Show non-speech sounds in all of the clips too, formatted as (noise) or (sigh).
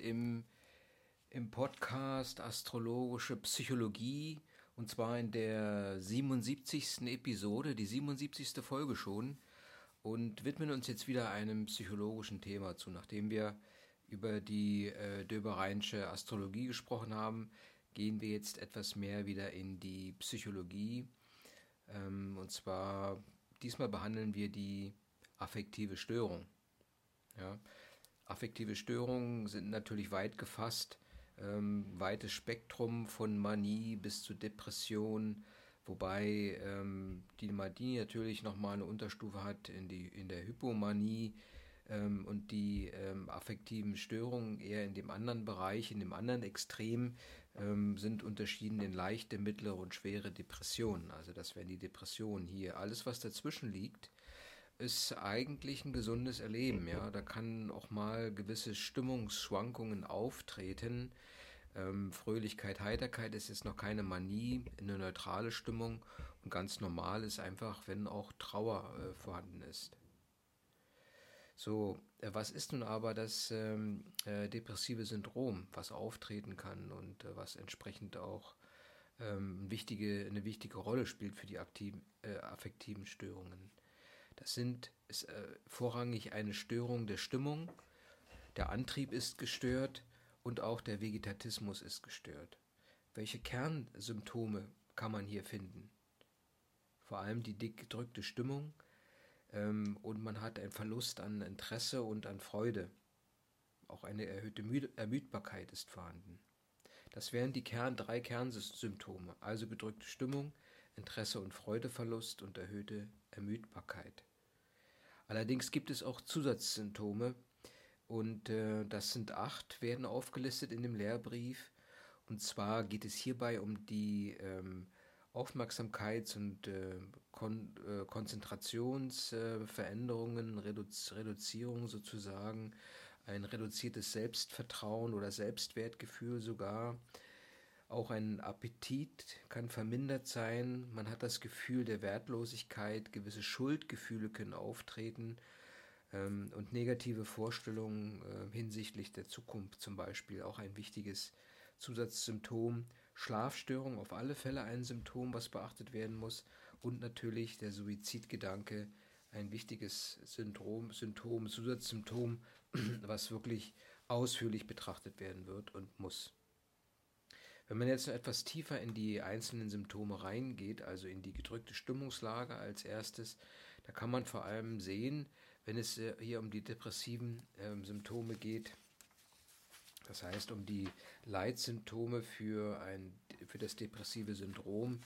im, im Podcast Astrologische Psychologie und zwar in der 77. Episode, die 77. Folge schon und widmen uns jetzt wieder einem psychologischen Thema zu. Nachdem wir über die äh, Döbereinsche Astrologie gesprochen haben, gehen wir jetzt etwas mehr wieder in die Psychologie. Ähm, und zwar diesmal behandeln wir die affektive Störung. Ja. Affektive Störungen sind natürlich weit gefasst, ähm, weites Spektrum von Manie bis zu Depression, wobei ähm, die Manie natürlich nochmal eine Unterstufe hat in, die, in der Hypomanie ähm, und die ähm, affektiven Störungen eher in dem anderen Bereich, in dem anderen Extrem ähm, sind unterschieden in leichte, mittlere und schwere Depressionen. Also das wären die Depressionen hier. Alles, was dazwischen liegt, ist eigentlich ein gesundes Erleben. Ja, da kann auch mal gewisse Stimmungsschwankungen auftreten. Ähm, Fröhlichkeit, Heiterkeit ist jetzt noch keine Manie, eine neutrale Stimmung und ganz normal ist einfach, wenn auch Trauer äh, vorhanden ist. So, äh, was ist nun aber das ähm, äh, depressive Syndrom, was auftreten kann und äh, was entsprechend auch ähm, wichtige, eine wichtige Rolle spielt für die aktiven, äh, affektiven Störungen? Das sind ist, äh, vorrangig eine Störung der Stimmung, der Antrieb ist gestört und auch der Vegetatismus ist gestört. Welche Kernsymptome kann man hier finden? Vor allem die dick gedrückte Stimmung ähm, und man hat einen Verlust an Interesse und an Freude. Auch eine erhöhte Müd Ermüdbarkeit ist vorhanden. Das wären die Kern, drei Kernsymptome, also gedrückte Stimmung, Interesse und Freudeverlust und erhöhte Ermüdbarkeit. Allerdings gibt es auch Zusatzsymptome und äh, das sind acht, werden aufgelistet in dem Lehrbrief. Und zwar geht es hierbei um die ähm, Aufmerksamkeits- und äh, Kon äh, Konzentrationsveränderungen, Reduz Reduzierung sozusagen, ein reduziertes Selbstvertrauen oder Selbstwertgefühl sogar, auch ein Appetit kann vermindert sein. Man hat das Gefühl der Wertlosigkeit, gewisse Schuldgefühle können auftreten ähm, und negative Vorstellungen äh, hinsichtlich der Zukunft zum Beispiel auch ein wichtiges Zusatzsymptom. Schlafstörung auf alle Fälle ein Symptom, was beachtet werden muss. Und natürlich der Suizidgedanke, ein wichtiges Syndrom, Symptom, Zusatzsymptom, (clears throat) was wirklich ausführlich betrachtet werden wird und muss. Wenn man jetzt etwas tiefer in die einzelnen Symptome reingeht, also in die gedrückte Stimmungslage als erstes, da kann man vor allem sehen, wenn es äh, hier um die depressiven äh, Symptome geht, das heißt um die Leitsymptome für, ein, für das depressive Syndrom,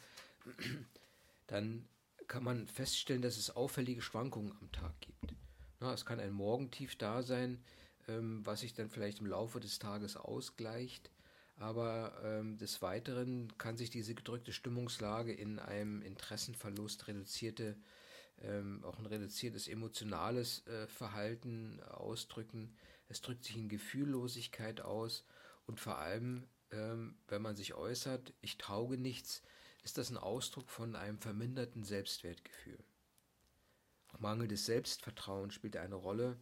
(clears throat) dann kann man feststellen, dass es auffällige Schwankungen am Tag gibt. Na, es kann ein Morgentief da sein, ähm, was sich dann vielleicht im Laufe des Tages ausgleicht. Aber ähm, des Weiteren kann sich diese gedrückte Stimmungslage in einem Interessenverlust, reduzierte, ähm, auch ein reduziertes emotionales äh, Verhalten ausdrücken. Es drückt sich in Gefühllosigkeit aus und vor allem, ähm, wenn man sich äußert, ich tauge nichts, ist das ein Ausdruck von einem verminderten Selbstwertgefühl. Auch mangelndes Selbstvertrauen spielt eine Rolle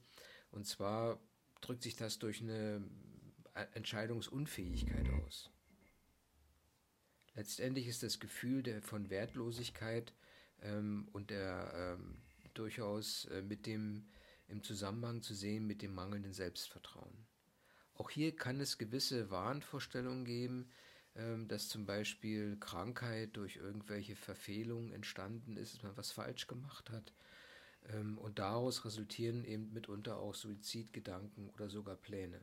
und zwar drückt sich das durch eine Entscheidungsunfähigkeit aus. Letztendlich ist das Gefühl der, von Wertlosigkeit ähm, und der ähm, durchaus äh, mit dem im Zusammenhang zu sehen mit dem mangelnden Selbstvertrauen. Auch hier kann es gewisse Wahnvorstellungen geben, ähm, dass zum Beispiel Krankheit durch irgendwelche Verfehlungen entstanden ist, dass man was falsch gemacht hat. Ähm, und daraus resultieren eben mitunter auch Suizidgedanken oder sogar Pläne.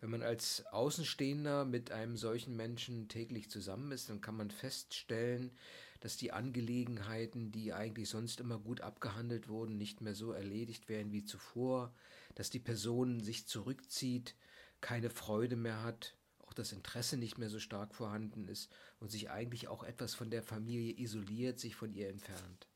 Wenn man als Außenstehender mit einem solchen Menschen täglich zusammen ist, dann kann man feststellen, dass die Angelegenheiten, die eigentlich sonst immer gut abgehandelt wurden, nicht mehr so erledigt werden wie zuvor, dass die Person sich zurückzieht, keine Freude mehr hat, auch das Interesse nicht mehr so stark vorhanden ist und sich eigentlich auch etwas von der Familie isoliert, sich von ihr entfernt.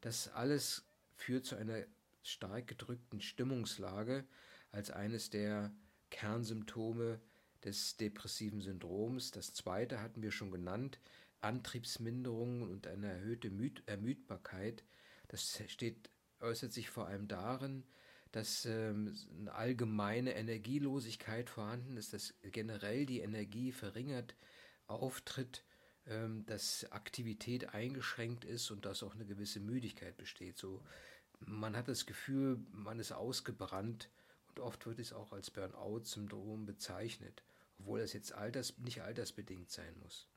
Das alles führt zu einer stark gedrückten Stimmungslage als eines der Kernsymptome des depressiven Syndroms. Das zweite hatten wir schon genannt, Antriebsminderungen und eine erhöhte Müd Ermüdbarkeit. Das steht, äußert sich vor allem darin, dass ähm, eine allgemeine Energielosigkeit vorhanden ist, dass generell die Energie verringert auftritt, ähm, dass Aktivität eingeschränkt ist und dass auch eine gewisse Müdigkeit besteht. So, man hat das Gefühl, man ist ausgebrannt und oft wird es auch als Burnout-Syndrom bezeichnet, obwohl es jetzt alters, nicht altersbedingt sein muss.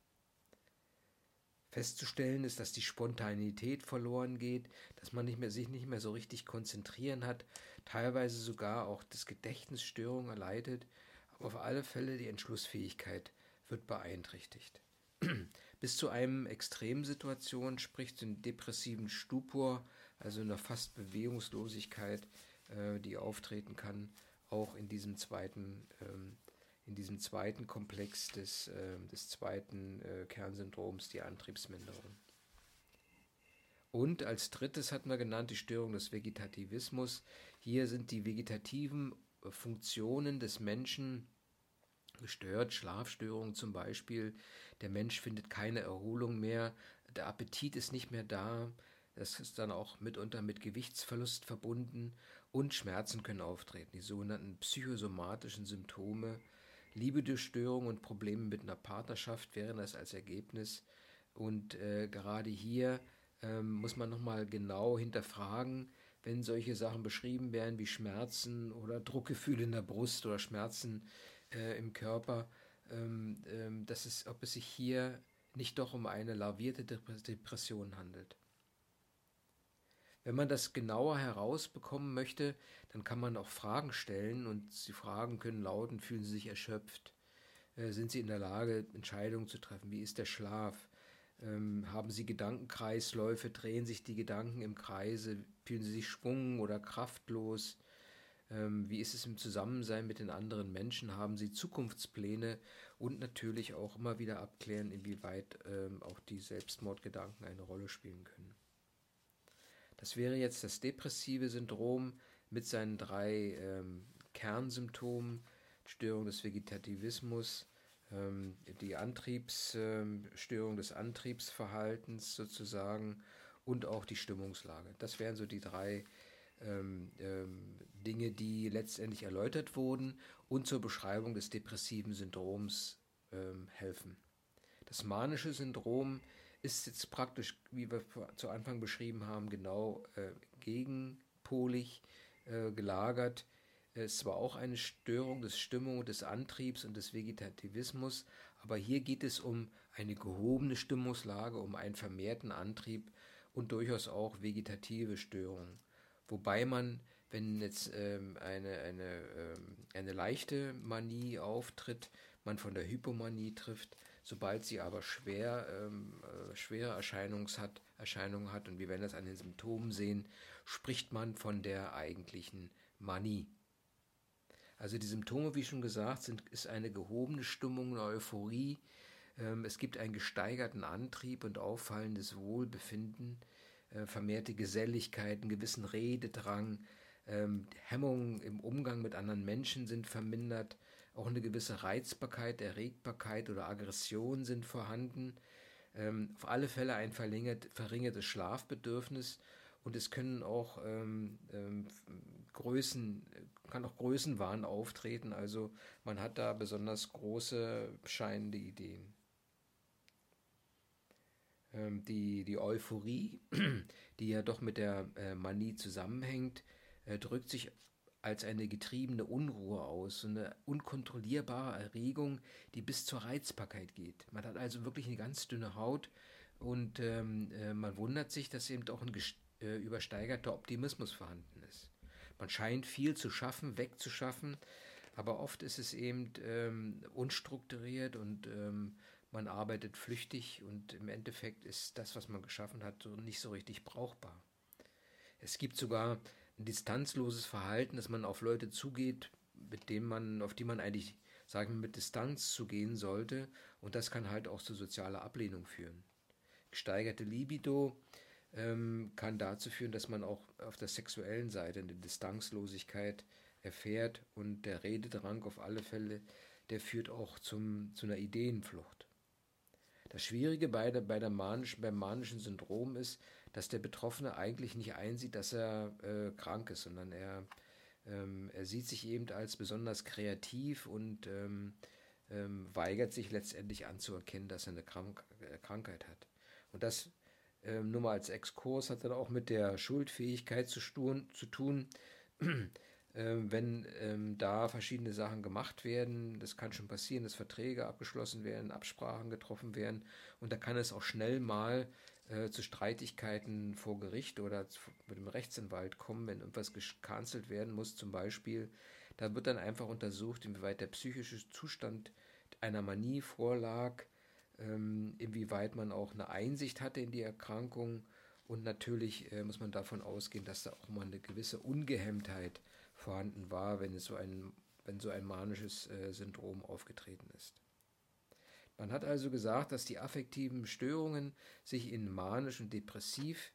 Festzustellen ist, dass die Spontanität verloren geht, dass man nicht mehr, sich nicht mehr so richtig konzentrieren hat, teilweise sogar auch das Gedächtnisstörung erleidet, aber auf alle Fälle die Entschlussfähigkeit wird beeinträchtigt. (clears throat) Bis zu einem Extremsituation, sprich zu einem depressiven Stupor, also einer fast Bewegungslosigkeit, äh, die auftreten kann, auch in diesem zweiten, ähm, in diesem zweiten Komplex des, äh, des zweiten äh, Kernsyndroms, die Antriebsminderung. Und als drittes hatten wir genannt die Störung des Vegetativismus. Hier sind die vegetativen äh, Funktionen des Menschen gestört, Schlafstörungen zum Beispiel. Der Mensch findet keine Erholung mehr, der Appetit ist nicht mehr da. Das ist dann auch mitunter mit Gewichtsverlust verbunden und Schmerzen können auftreten, die sogenannten psychosomatischen Symptome. Liebedestörungen und Probleme mit einer Partnerschaft wären das als Ergebnis. Und äh, gerade hier ähm, muss man nochmal genau hinterfragen, wenn solche Sachen beschrieben werden wie Schmerzen oder Druckgefühle in der Brust oder Schmerzen äh, im Körper, ähm, ähm, dass es, ob es sich hier nicht doch um eine lavierte Depression handelt. Wenn man das genauer herausbekommen möchte, dann kann man auch Fragen stellen und die Fragen können lauten, fühlen Sie sich erschöpft? Äh, sind Sie in der Lage, Entscheidungen zu treffen? Wie ist der Schlaf? Ähm, haben Sie Gedankenkreisläufe? Drehen sich die Gedanken im Kreise? Fühlen Sie sich schwung oder kraftlos? Ähm, wie ist es im Zusammensein mit den anderen Menschen? Haben Sie Zukunftspläne? Und natürlich auch immer wieder abklären, inwieweit ähm, auch die Selbstmordgedanken eine Rolle spielen können. Das wäre jetzt das depressive Syndrom mit seinen drei ähm, Kernsymptomen, Störung des Vegetativismus, ähm, die ähm, des Antriebsverhaltens sozusagen und auch die Stimmungslage. Das wären so die drei ähm, ähm, Dinge, die letztendlich erläutert wurden und zur Beschreibung des depressiven Syndroms ähm, helfen. Das manische Syndrom ist jetzt praktisch, wie wir zu Anfang beschrieben haben, genau äh, gegenpolig äh, gelagert. Es war auch eine Störung des Stimmung, des Antriebs und des Vegetativismus, aber hier geht es um eine gehobene Stimmungslage, um einen vermehrten Antrieb und durchaus auch vegetative Störungen. Wobei man, wenn jetzt ähm, eine, eine, ähm, eine leichte Manie auftritt, man von der Hypomanie trifft, sobald sie aber schwer, ähm, äh, schwere Erscheinungs hat, Erscheinungen hat, und wir werden das an den Symptomen sehen, spricht man von der eigentlichen Manie. Also die Symptome, wie schon gesagt, sind, ist eine gehobene Stimmung, eine Euphorie. Ähm, es gibt einen gesteigerten Antrieb und auffallendes Wohlbefinden, äh, vermehrte Geselligkeit, einen gewissen Rededrang, ähm, Hemmungen im Umgang mit anderen Menschen sind vermindert, auch eine gewisse Reizbarkeit, Erregbarkeit oder Aggression sind vorhanden. Ähm, auf alle Fälle ein verringertes Schlafbedürfnis und es können auch ähm, ähm, Größen, kann auch Größenwahn auftreten. Also man hat da besonders große scheinende Ideen. Ähm, die, die Euphorie, (clears throat) die ja doch mit der äh, Manie zusammenhängt, äh, drückt sich als eine getriebene Unruhe aus, so eine unkontrollierbare Erregung, die bis zur Reizbarkeit geht. Man hat also wirklich eine ganz dünne Haut und ähm, äh, man wundert sich, dass eben auch ein äh, übersteigerter Optimismus vorhanden ist. Man scheint viel zu schaffen, wegzuschaffen, aber oft ist es eben ähm, unstrukturiert und ähm, man arbeitet flüchtig und im Endeffekt ist das, was man geschaffen hat, nicht so richtig brauchbar. Es gibt sogar distanzloses Verhalten, dass man auf Leute zugeht, mit denen man, auf die man eigentlich, sagen wir, mit Distanz zugehen sollte. Und das kann halt auch zu sozialer Ablehnung führen. Gesteigerte Libido ähm, kann dazu führen, dass man auch auf der sexuellen Seite eine Distanzlosigkeit erfährt und der Rededrang auf alle Fälle, der führt auch zum, zu einer Ideenflucht. Das Schwierige bei, der, bei der manisch, beim manischen Syndrom ist, dass der Betroffene eigentlich nicht einsieht, dass er äh, krank ist, sondern er ähm, er sieht sich eben als besonders kreativ und ähm, ähm, weigert sich letztendlich anzuerkennen, dass er eine Krank äh, Krankheit hat. Und das ähm, nur mal als Exkurs hat dann auch mit der Schuldfähigkeit zu, zu tun. Ähm, wenn ähm, da verschiedene Sachen gemacht werden, das kann schon passieren, dass Verträge abgeschlossen werden, Absprachen getroffen werden und da kann es auch schnell mal äh, zu Streitigkeiten vor Gericht oder zu, mit dem Rechtsanwalt kommen, wenn irgendwas gecancelt werden muss, zum Beispiel. Da wird dann einfach untersucht, inwieweit der psychische Zustand einer Manie vorlag, ähm, inwieweit man auch eine Einsicht hatte in die Erkrankung und natürlich äh, muss man davon ausgehen, dass da auch mal eine gewisse Ungehemmtheit vorhanden war, wenn es so ein, wenn so ein manisches äh, Syndrom aufgetreten ist. Man hat also gesagt, dass die affektiven Störungen sich in manisch und depressiv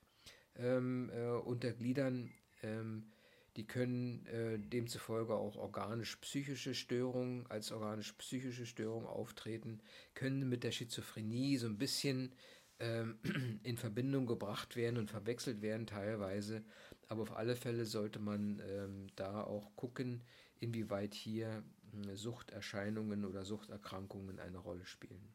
ähm, äh, untergliedern. Ähm, die können äh, demzufolge auch organisch-psychische Störungen als organisch-psychische Störung auftreten, können mit der Schizophrenie so ein bisschen ähm, (clears throat) in Verbindung gebracht werden und verwechselt werden teilweise. Aber auf alle Fälle sollte man ähm, da auch gucken, inwieweit hier äh, Suchterscheinungen oder Suchterkrankungen eine Rolle spielen.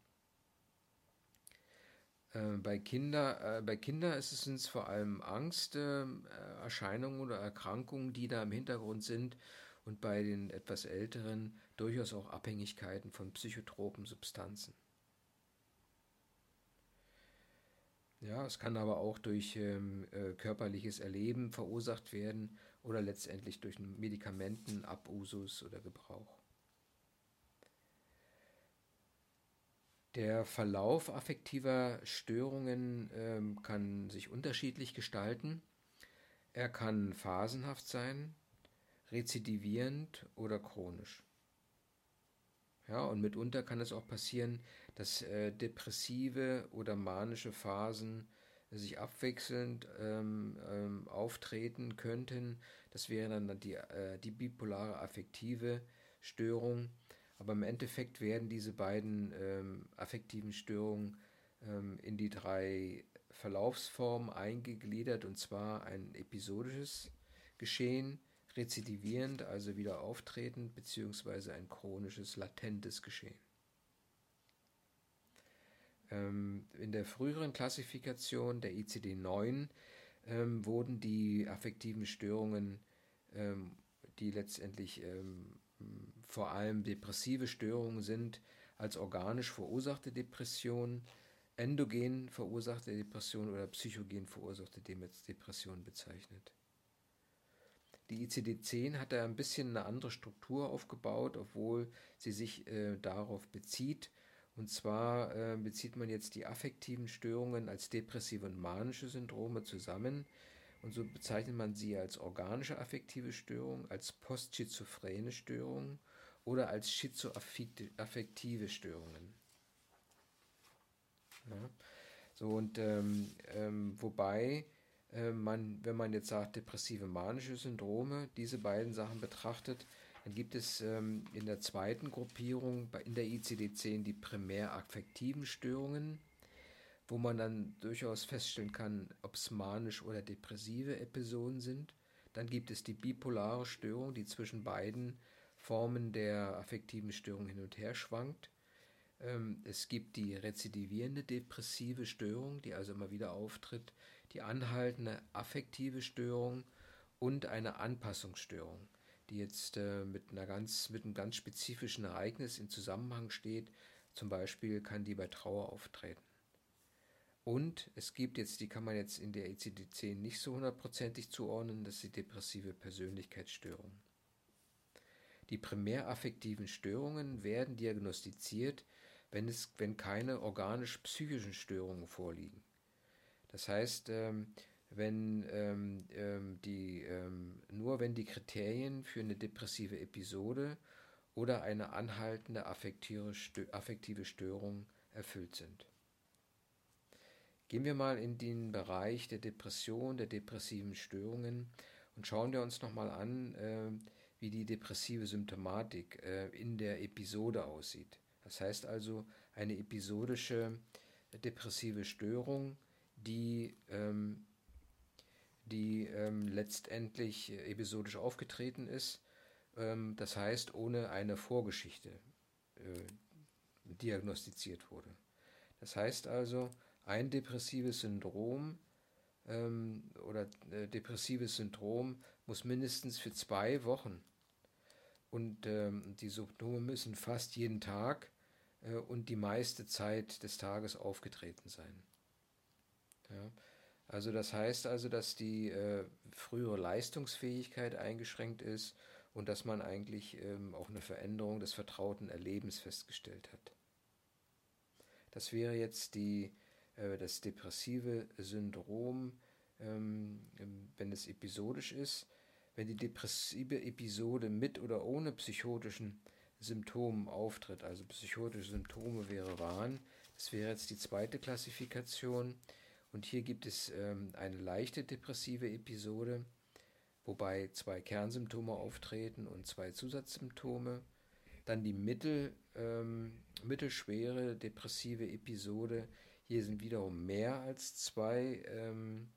Äh, bei Kinder, äh, bei Kindern ist es uns vor allem Angsterscheinungen äh, oder Erkrankungen, die da im Hintergrund sind und bei den etwas älteren durchaus auch Abhängigkeiten von psychotropen Substanzen. Ja, es kann aber auch durch ähm, äh, körperliches Erleben verursacht werden oder letztendlich durch Medikamentenabusus oder Gebrauch. Der Verlauf affektiver Störungen ähm, kann sich unterschiedlich gestalten. Er kann phasenhaft sein, rezidivierend oder chronisch. Ja, und mitunter kann es auch passieren, dass äh, depressive oder manische Phasen sich abwechselnd ähm, ähm, auftreten könnten. Das wäre dann die, äh, die bipolare affektive Störung. Aber im Endeffekt werden diese beiden ähm, affektiven Störungen ähm, in die drei Verlaufsformen eingegliedert, und zwar ein episodisches Geschehen, rezidivierend, also wieder auftretend, beziehungsweise ein chronisches, latentes Geschehen. Ähm, in der früheren Klassifikation der ICD-9 ähm, wurden die affektiven Störungen, ähm, die letztendlich ähm, vor allem depressive Störungen sind, als organisch verursachte Depression, endogen verursachte Depression oder psychogen verursachte Depression bezeichnet. Die ICD-10 hat da ein bisschen eine andere Struktur aufgebaut, obwohl sie sich äh, darauf bezieht. Und zwar äh, bezieht man jetzt die affektiven Störungen als depressive und manische Syndrome zusammen. Und so bezeichnet man sie als organische affektive Störung, als postschizophrene Störung oder als schizoaffektive Störungen. Ja. So und ähm, ähm, wobei äh, man, wenn man jetzt sagt depressive manische Syndrome, diese beiden Sachen betrachtet, dann gibt es ähm, in der zweiten Gruppierung in der ICD-10 die primär affektiven Störungen, wo man dann durchaus feststellen kann, ob es manisch oder depressive Episoden sind. Dann gibt es die bipolare Störung, die zwischen beiden Formen der affektiven Störung hin und her schwankt. Ähm, es gibt die rezidivierende depressive Störung, die also immer wieder auftritt, die anhaltende affektive Störung und eine Anpassungsstörung, die jetzt äh, mit, einer ganz, mit einem ganz spezifischen Ereignis in Zusammenhang steht. Zum Beispiel kann die bei Trauer auftreten. Und es gibt jetzt, die kann man jetzt in der ICD-10 nicht so hundertprozentig zuordnen, das ist die depressive Persönlichkeitsstörung. Die primäraffektiven Störungen werden diagnostiziert, wenn, es, wenn keine organisch-psychischen Störungen vorliegen. Das heißt, ähm, wenn ähm, ähm, die, nur wenn die Kriterien für eine depressive Episode oder eine anhaltende affektive Störung erfüllt sind. Gehen wir mal in den Bereich der Depression, der depressiven Störungen und schauen wir uns nochmal an, äh, wie die depressive Symptomatik äh, in der Episode aussieht. Das heißt also eine episodische depressive Störung, die, ähm, die ähm, letztendlich episodisch aufgetreten ist, ähm, das heißt ohne eine Vorgeschichte äh, diagnostiziert wurde. Das heißt also, ein depressives Syndrom ähm, oder äh, depressives Syndrom muss mindestens für zwei Wochen und ähm, die Symptome müssen fast jeden Tag äh, und die meiste Zeit des Tages aufgetreten sein. Ja. Also das heißt also, dass die äh, frühere Leistungsfähigkeit eingeschränkt ist und dass man eigentlich ähm, auch eine Veränderung des vertrauten Erlebens festgestellt hat. Das wäre jetzt die, äh, das depressive Syndrom, ähm, wenn es episodisch ist. Wenn die depressive Episode mit oder ohne psychotischen Symptomen auftritt, also psychotische Symptome wäre Wahn, das wäre jetzt die zweite Klassifikation. Und hier gibt es ähm, eine leichte depressive Episode, wobei zwei Kernsymptome auftreten und zwei Zusatzsymptome. Dann die mittel, ähm, mittelschwere depressive Episode. Hier sind wiederum mehr als zwei ähm,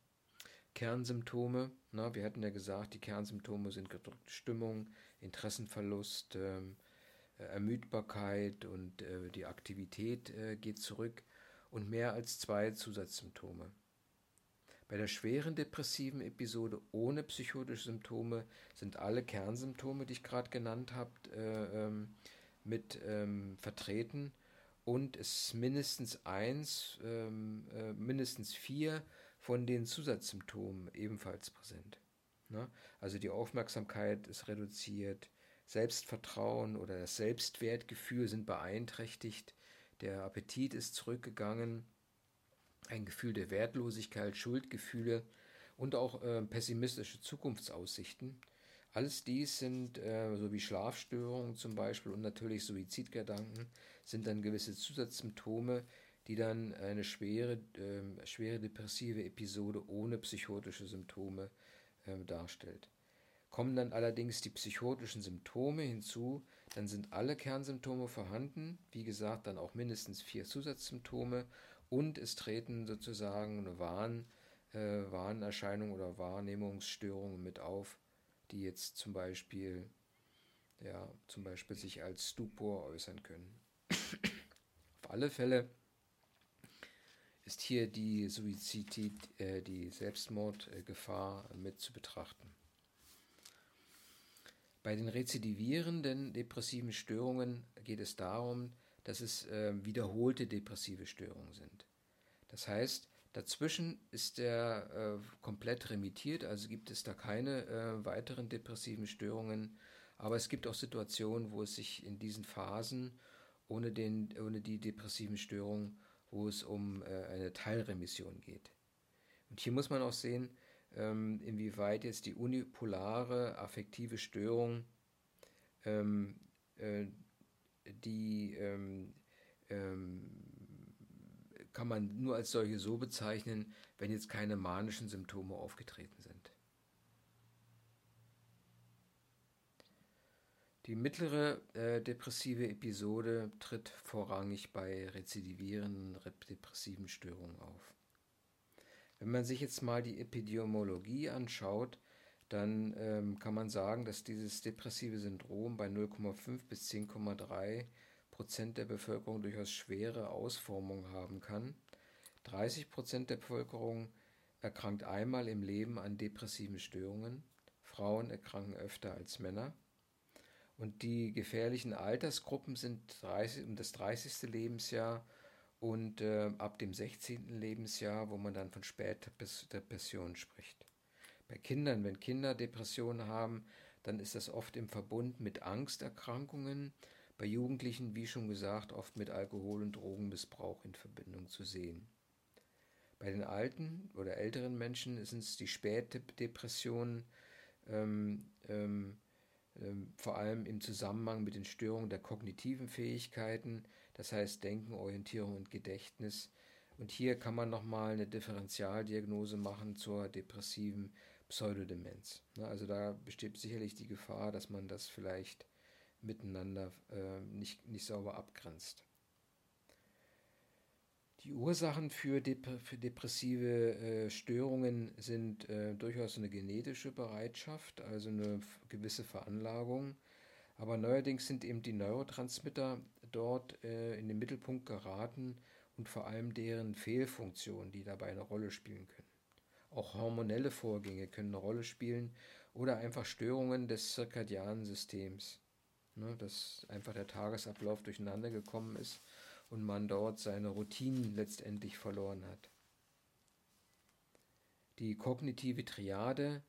Kernsymptome. Na, wir hatten ja gesagt, die Kernsymptome sind gedrückte Stimmung, Interessenverlust, ähm, äh, Ermüdbarkeit und äh, die Aktivität äh, geht zurück und mehr als zwei Zusatzsymptome. Bei der schweren depressiven Episode ohne psychotische Symptome sind alle Kernsymptome, die ich gerade genannt habe, äh, ähm, mit ähm, vertreten und es ist mindestens eins, ähm, äh, mindestens vier von den Zusatzsymptomen ebenfalls präsent. Ne? Also die Aufmerksamkeit ist reduziert, Selbstvertrauen oder das Selbstwertgefühl sind beeinträchtigt, der Appetit ist zurückgegangen, ein Gefühl der Wertlosigkeit, Schuldgefühle und auch äh, pessimistische Zukunftsaussichten. Alles dies sind, äh, so wie Schlafstörungen zum Beispiel und natürlich Suizidgedanken, sind dann gewisse Zusatzsymptome, die dann eine schwere, äh, schwere depressive Episode ohne psychotische Symptome äh, darstellt. Kommen dann allerdings die psychotischen Symptome hinzu, dann sind alle Kernsymptome vorhanden, wie gesagt, dann auch mindestens vier Zusatzsymptome und es treten sozusagen eine Warn, äh, Warnerscheinungen oder Wahrnehmungsstörungen mit auf, die jetzt zum Beispiel, ja, zum Beispiel sich als Stupor äußern können. Auf alle Fälle ist hier die Suizid, äh, die Selbstmordgefahr mit zu betrachten. Bei den rezidivierenden depressiven Störungen geht es darum, dass es äh, wiederholte depressive Störungen sind. Das heißt, dazwischen ist er äh, komplett remittiert, also gibt es da keine äh, weiteren depressiven Störungen, aber es gibt auch Situationen, wo es sich in diesen Phasen ohne, den, ohne die depressiven Störungen, wo es um äh, eine Teilremission geht. Und hier muss man auch sehen, ähm, inwieweit jetzt die unipolare affektive Störung, ähm, äh, die ähm, ähm, kann man nur als solche so bezeichnen, wenn jetzt keine manischen Symptome aufgetreten sind. Die mittlere äh, depressive Episode tritt vorrangig bei rezidivierenden depressiven Störungen auf. Wenn man sich jetzt mal die Epidemiologie anschaut, dann ähm, kann man sagen, dass dieses depressive Syndrom bei 0,5 bis 10,3 Prozent der Bevölkerung durchaus schwere Ausformungen haben kann. 30 Prozent der Bevölkerung erkrankt einmal im Leben an depressiven Störungen. Frauen erkranken öfter als Männer. Und die gefährlichen Altersgruppen sind 30, um das 30. Lebensjahr und äh, ab dem 16. Lebensjahr, wo man dann von später Depression spricht. Bei Kindern, wenn Kinder Depressionen haben, dann ist das oft im Verbund mit Angsterkrankungen. Bei Jugendlichen, wie schon gesagt, oft mit Alkohol- und Drogenmissbrauch in Verbindung zu sehen. Bei den alten oder älteren Menschen sind es die Spätdepressionen, ähm, ähm, ähm, vor allem im Zusammenhang mit den Störungen der kognitiven Fähigkeiten, das heißt Denken, Orientierung und Gedächtnis. Und hier kann man nochmal eine Differentialdiagnose machen zur depressiven Pseudodemenz. Ne, also da besteht sicherlich die Gefahr, dass man das vielleicht miteinander äh, nicht, nicht sauber abgrenzt. Die Ursachen für, dep für depressive äh, Störungen sind äh, durchaus eine genetische Bereitschaft, also eine gewisse Veranlagung. Aber neuerdings sind eben die Neurotransmitter dort äh, in den Mittelpunkt geraten und vor allem deren Fehlfunktionen, die dabei eine Rolle spielen können. Auch hormonelle Vorgänge können eine Rolle spielen oder einfach Störungen des zirkadianen Systems, ne, dass einfach der Tagesablauf durcheinander gekommen ist und man dort seine Routinen letztendlich verloren hat. Die kognitive Triade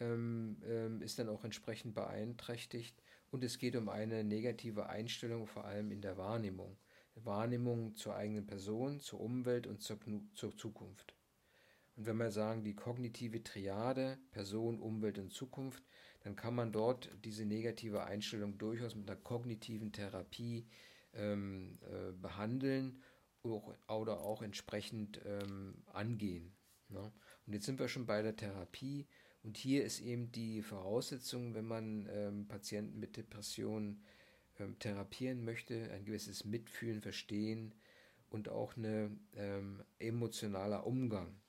ähm, ähm, ist dann auch entsprechend beeinträchtigt und es geht um eine negative Einstellung vor allem in der Wahrnehmung. Wahrnehmung zur eigenen Person, zur Umwelt und zur, zur Zukunft. Und wenn wir sagen, die kognitive Triade, Person, Umwelt und Zukunft, dann kann man dort diese negative Einstellung durchaus mit einer kognitiven Therapie ähm, äh, behandeln oder auch entsprechend ähm, angehen. Ne? Und jetzt sind wir schon bei der Therapie und hier ist eben die Voraussetzung, wenn man ähm, Patienten mit Depressionen ähm, therapieren möchte, ein gewisses Mitfühlen, Verstehen und auch ein ähm, emotionaler Umgang.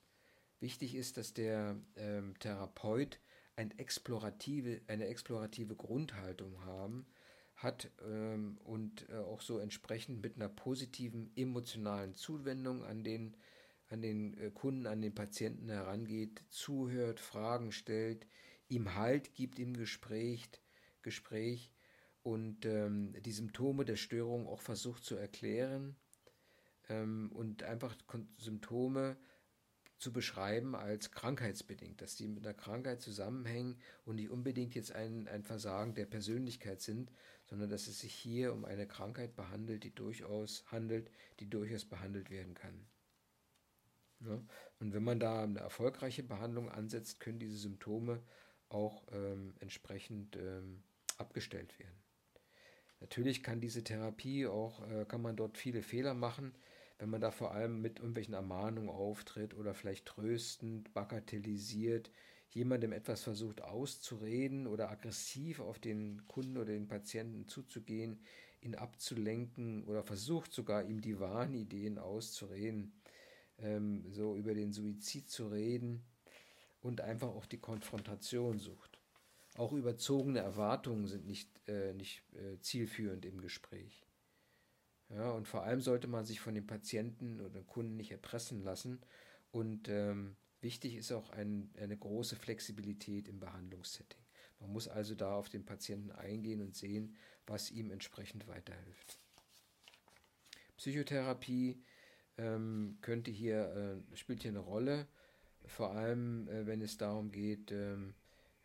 Wichtig ist, dass der ähm, Therapeut ein explorative, eine explorative Grundhaltung haben, hat ähm, und äh, auch so entsprechend mit einer positiven emotionalen Zuwendung an den, an den äh, Kunden, an den Patienten herangeht, zuhört, Fragen stellt, ihm Halt gibt im Gespräch, Gespräch und ähm, die Symptome der Störung auch versucht zu erklären ähm, und einfach Symptome zu beschreiben als krankheitsbedingt, dass die mit einer Krankheit zusammenhängen und nicht unbedingt jetzt ein, ein Versagen der Persönlichkeit sind, sondern dass es sich hier um eine Krankheit behandelt, die durchaus handelt, die durchaus behandelt werden kann. Ja? Und wenn man da eine erfolgreiche Behandlung ansetzt, können diese Symptome auch ähm, entsprechend ähm, abgestellt werden. Natürlich kann diese Therapie auch, äh, kann man dort viele Fehler machen, wenn man da vor allem mit irgendwelchen Ermahnungen auftritt oder vielleicht tröstend, bagatellisiert, jemandem etwas versucht auszureden oder aggressiv auf den Kunden oder den Patienten zuzugehen, ihn abzulenken oder versucht sogar ihm die Wahnideen auszureden, ähm, so über den Suizid zu reden und einfach auch die Konfrontation sucht. Auch überzogene Erwartungen sind nicht, äh, nicht äh, zielführend im Gespräch. Ja, und vor allem sollte man sich von den Patienten oder Kunden nicht erpressen lassen. Und ähm, wichtig ist auch ein, eine große Flexibilität im Behandlungssetting. Man muss also da auf den Patienten eingehen und sehen, was ihm entsprechend weiterhilft. Psychotherapie ähm, könnte hier, äh, spielt hier eine Rolle, vor allem äh, wenn es darum geht, ähm,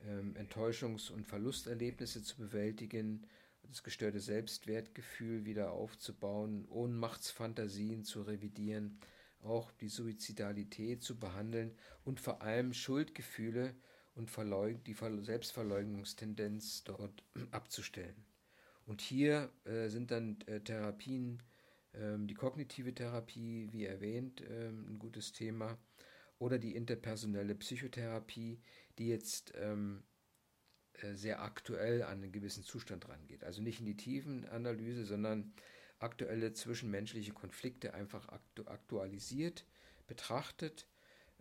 ähm Enttäuschungs- und Verlusterlebnisse zu bewältigen das gestörte Selbstwertgefühl wieder aufzubauen, Ohnmachtsfantasien zu revidieren, auch die Suizidalität zu behandeln und vor allem Schuldgefühle und die Selbstverleugnungstendenz dort (clears throat) abzustellen. Und hier äh, sind dann äh, Therapien, die kognitive Therapie, wie erwähnt, ähm, ein gutes Thema, oder die interpersonelle Psychotherapie, die jetzt ähm, äh, sehr aktuell an einen gewissen Zustand rangeht. Also nicht in die Tiefenanalyse, sondern aktuelle zwischenmenschliche Konflikte einfach aktu aktualisiert, betrachtet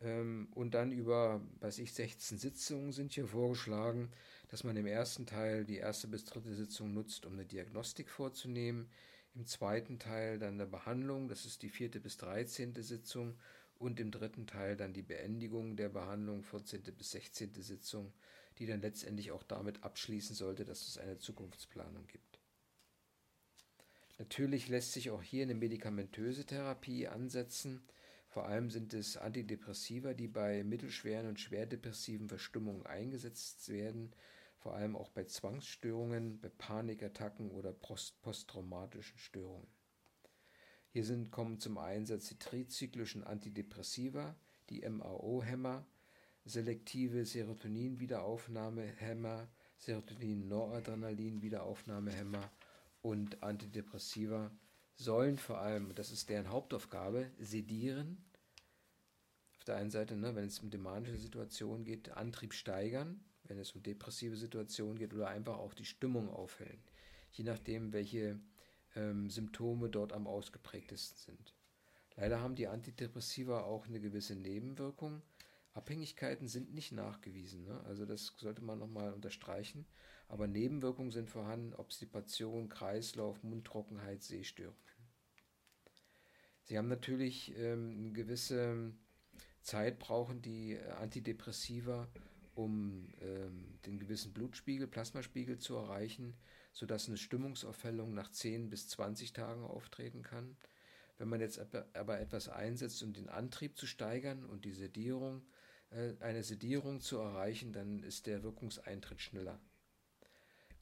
ähm, und dann über, weiß ich, 16 Sitzungen sind hier vorgeschlagen, dass man im ersten Teil die erste bis dritte Sitzung nutzt, um eine Diagnostik vorzunehmen, im zweiten Teil dann eine Behandlung, das ist die vierte bis dreizehnte Sitzung und im dritten Teil dann die Beendigung der Behandlung, 14. bis 16. Sitzung die dann letztendlich auch damit abschließen sollte, dass es eine Zukunftsplanung gibt. Natürlich lässt sich auch hier eine medikamentöse Therapie ansetzen. Vor allem sind es Antidepressiva, die bei mittelschweren und schwerdepressiven Verstimmungen eingesetzt werden, vor allem auch bei Zwangsstörungen, bei Panikattacken oder post posttraumatischen Störungen. Hier sind, kommen zum Einsatz die trizyklischen Antidepressiva, die MAO-Hämmer, selektive Serotonin-Wiederaufnahmehämmer, Serotonin-Noradrenalin-Wiederaufnahmehämmer und Antidepressiva sollen vor allem, das ist deren Hauptaufgabe, sedieren. Auf der einen Seite, ne, wenn es um dämonische Situationen geht, Antrieb steigern, wenn es um depressive Situationen geht oder einfach auch die Stimmung aufhellen, je nachdem, welche ähm, Symptome dort am ausgeprägtesten sind. Leider haben die Antidepressiva auch eine gewisse Nebenwirkung. Abhängigkeiten sind nicht nachgewiesen, ne? also das sollte man nochmal unterstreichen, aber Nebenwirkungen sind vorhanden, Obstipation, Kreislauf, Mundtrockenheit, Sehstörungen. Sie haben natürlich ähm, eine gewisse Zeit brauchen die Antidepressiva, um ähm, den gewissen Blutspiegel, Plasmaspiegel zu erreichen, sodass eine Stimmungsaufhellung nach 10 bis 20 Tagen auftreten kann. Wenn man jetzt aber etwas einsetzt, um den Antrieb zu steigern und die Sedierung, äh, eine Sedierung zu erreichen, dann ist der Wirkungseintritt schneller.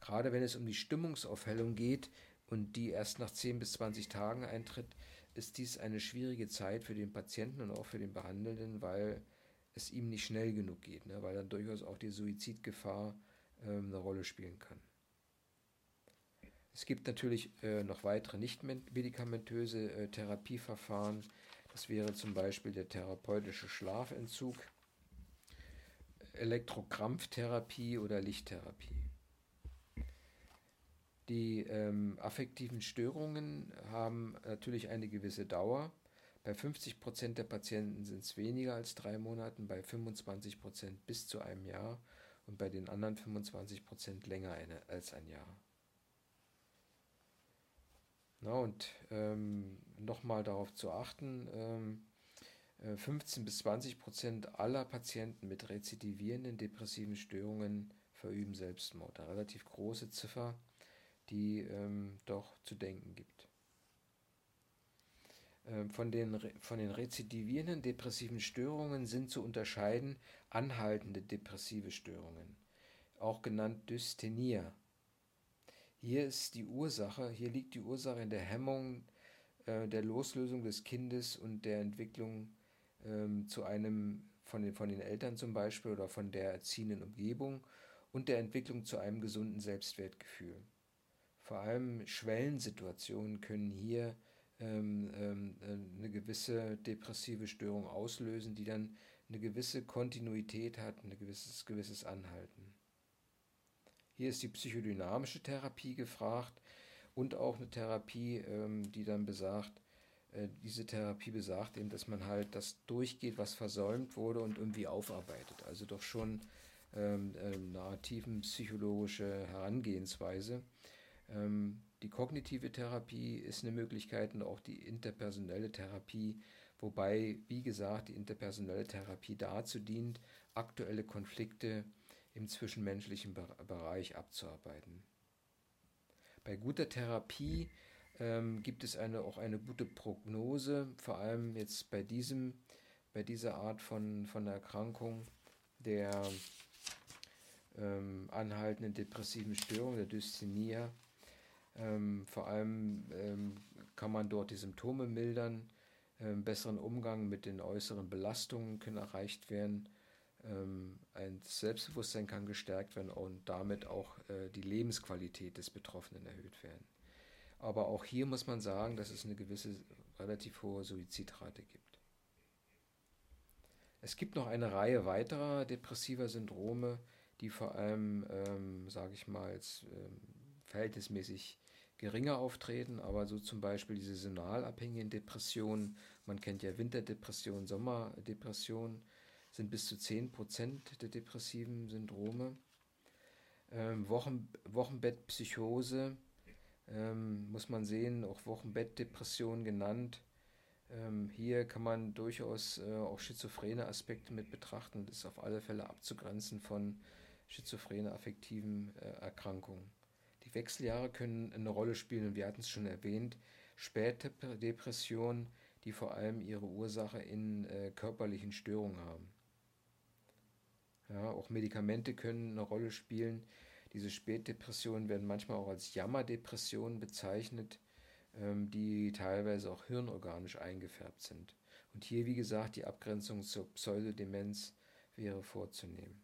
Gerade wenn es um die Stimmungsaufhellung geht und die erst nach 10 bis 20 Tagen eintritt, ist dies eine schwierige Zeit für den Patienten und auch für den Behandelnden, weil es ihm nicht schnell genug geht, ne? weil dann durchaus auch die Suizidgefahr ähm, eine Rolle spielen kann. Es gibt natürlich äh, noch weitere nicht medikamentöse äh, Therapieverfahren. Das wäre zum Beispiel der therapeutische Schlafentzug, Elektrokrampftherapie oder Lichttherapie. Die ähm, affektiven Störungen haben natürlich eine gewisse Dauer. Bei 50 Prozent der Patienten sind es weniger als drei Monate, bei 25 Prozent bis zu einem Jahr und bei den anderen 25 Prozent länger eine, als ein Jahr. Na, und ähm, nochmal darauf zu achten, ähm, 15 äh, bis 20 Prozent aller Patienten mit rezidivierenden depressiven Störungen verüben Selbstmord. Eine relativ große Ziffer, die ähm, doch zu denken gibt. Ähm, von den, von den rezidivierenden depressiven Störungen sind zu unterscheiden anhaltende depressive Störungen, auch genannt Dysthenia hier ist die Ursache, hier liegt die Ursache in der Hemmung äh, der Loslösung des Kindes und der Entwicklung ähm, zu einem von den, von den Eltern zum Beispiel oder von der erziehenden Umgebung und der Entwicklung zu einem gesunden Selbstwertgefühl. Vor allem Schwellensituationen können hier ähm, ähm, äh, eine gewisse depressive Störung auslösen, die dann eine gewisse Kontinuität hat, ein gewisses, gewisses Anhalten. Hier ist die psychodynamische Therapie gefragt und auch eine Therapie, ähm, die dann besagt, äh, diese Therapie besagt eben, dass man halt das durchgeht, was versäumt wurde und irgendwie aufarbeitet. Also doch schon ähm, äh, narrativen psychologische Herangehensweise. Ähm, die kognitive Therapie ist eine Möglichkeit und auch die interpersonelle Therapie, wobei, wie gesagt, die interpersonelle Therapie dazu dient, aktuelle Konflikte im zwischenmenschlichen Bereich abzuarbeiten. Bei guter Therapie ähm, gibt es eine, auch eine gute Prognose, vor allem jetzt bei, diesem, bei dieser Art von, von Erkrankung der ähm, anhaltenden depressiven Störung, der Dysthenia. Ähm, vor allem ähm, kann man dort die Symptome mildern, ähm, besseren Umgang mit den äußeren Belastungen können erreicht werden ähm, ein Selbstbewusstsein kann gestärkt werden und damit auch äh, die Lebensqualität des Betroffenen erhöht werden. Aber auch hier muss man sagen, dass es eine gewisse relativ hohe Suizidrate gibt. Es gibt noch eine Reihe weiterer depressiver Syndrome, die vor allem, ähm, sage ich mal, als, ähm, verhältnismäßig geringer auftreten, aber so zum Beispiel diese saisonalabhängigen Depressionen, man kennt ja Winterdepression, Sommerdepression, sind bis zu 10% der depressiven Syndrome. Ähm, Wochen, Wochenbettpsychose ähm, muss man sehen, auch Wochenbettdepression genannt. Ähm, hier kann man durchaus äh, auch schizophrene Aspekte mit betrachten. Das ist auf alle Fälle abzugrenzen von schizophrene affektiven äh, Erkrankungen. Wechseljahre können eine Rolle spielen und wir hatten es schon erwähnt. Spätdepressionen, die vor allem ihre Ursache in äh, körperlichen Störungen haben. Ja, auch Medikamente können eine Rolle spielen. Diese Spätdepressionen werden manchmal auch als Jammerdepressionen bezeichnet, ähm, die teilweise auch hirnorganisch eingefärbt sind. Und hier, wie gesagt, die Abgrenzung zur Pseudodemenz wäre vorzunehmen.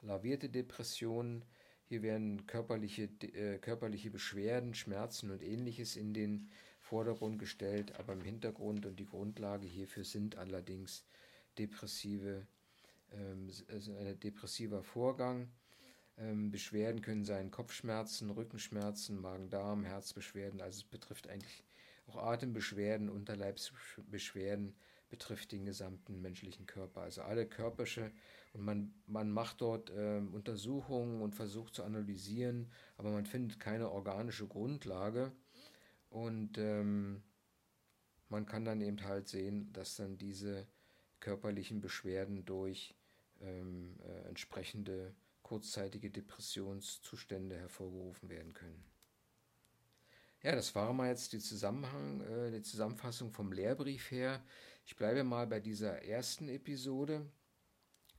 Lavierte Depressionen, hier werden körperliche, äh, körperliche Beschwerden, Schmerzen und ähnliches in den Vordergrund gestellt, aber im Hintergrund und die Grundlage hierfür sind allerdings depressive ähm, also ein depressiver Vorgang. Ähm, Beschwerden können sein Kopfschmerzen, Rückenschmerzen, Magen-Darm, Herzbeschwerden. Also es betrifft eigentlich auch Atembeschwerden, Unterleibsbeschwerden betrifft den gesamten menschlichen Körper, also alle körperische. Und man, man macht dort äh, Untersuchungen und versucht zu analysieren, aber man findet keine organische Grundlage. Und ähm, man kann dann eben halt sehen, dass dann diese körperlichen Beschwerden durch ähm, äh, entsprechende kurzzeitige Depressionszustände hervorgerufen werden können. Ja, das war mal jetzt die Zusammenhang, äh, die Zusammenfassung vom Lehrbrief her. Ich bleibe mal bei dieser ersten Episode,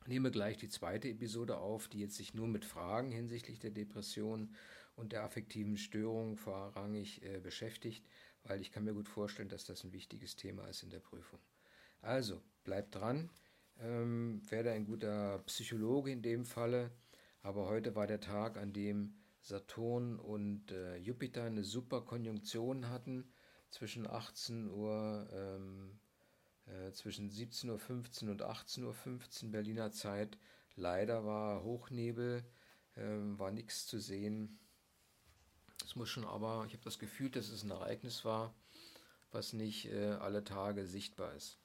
nehme gleich die zweite Episode auf, die jetzt sich nur mit Fragen hinsichtlich der Depression und der affektiven Störung vorrangig äh, beschäftigt, weil ich kann mir gut vorstellen, dass das ein wichtiges Thema ist in der Prüfung. Also, bleibt dran, ähm, werde ein guter Psychologe in dem Falle, aber heute war der Tag, an dem Saturn und äh, Jupiter eine super Konjunktion hatten zwischen 18 Uhr, ähm, äh, zwischen 17.15 Uhr und 18.15 Uhr Berliner Zeit. Leider war Hochnebel, äh, war nichts zu sehen. Es muss schon aber, ich habe das Gefühl, dass es ein Ereignis war, was nicht äh, alle Tage sichtbar ist.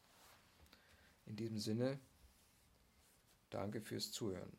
In diesem Sinne, danke fürs Zuhören.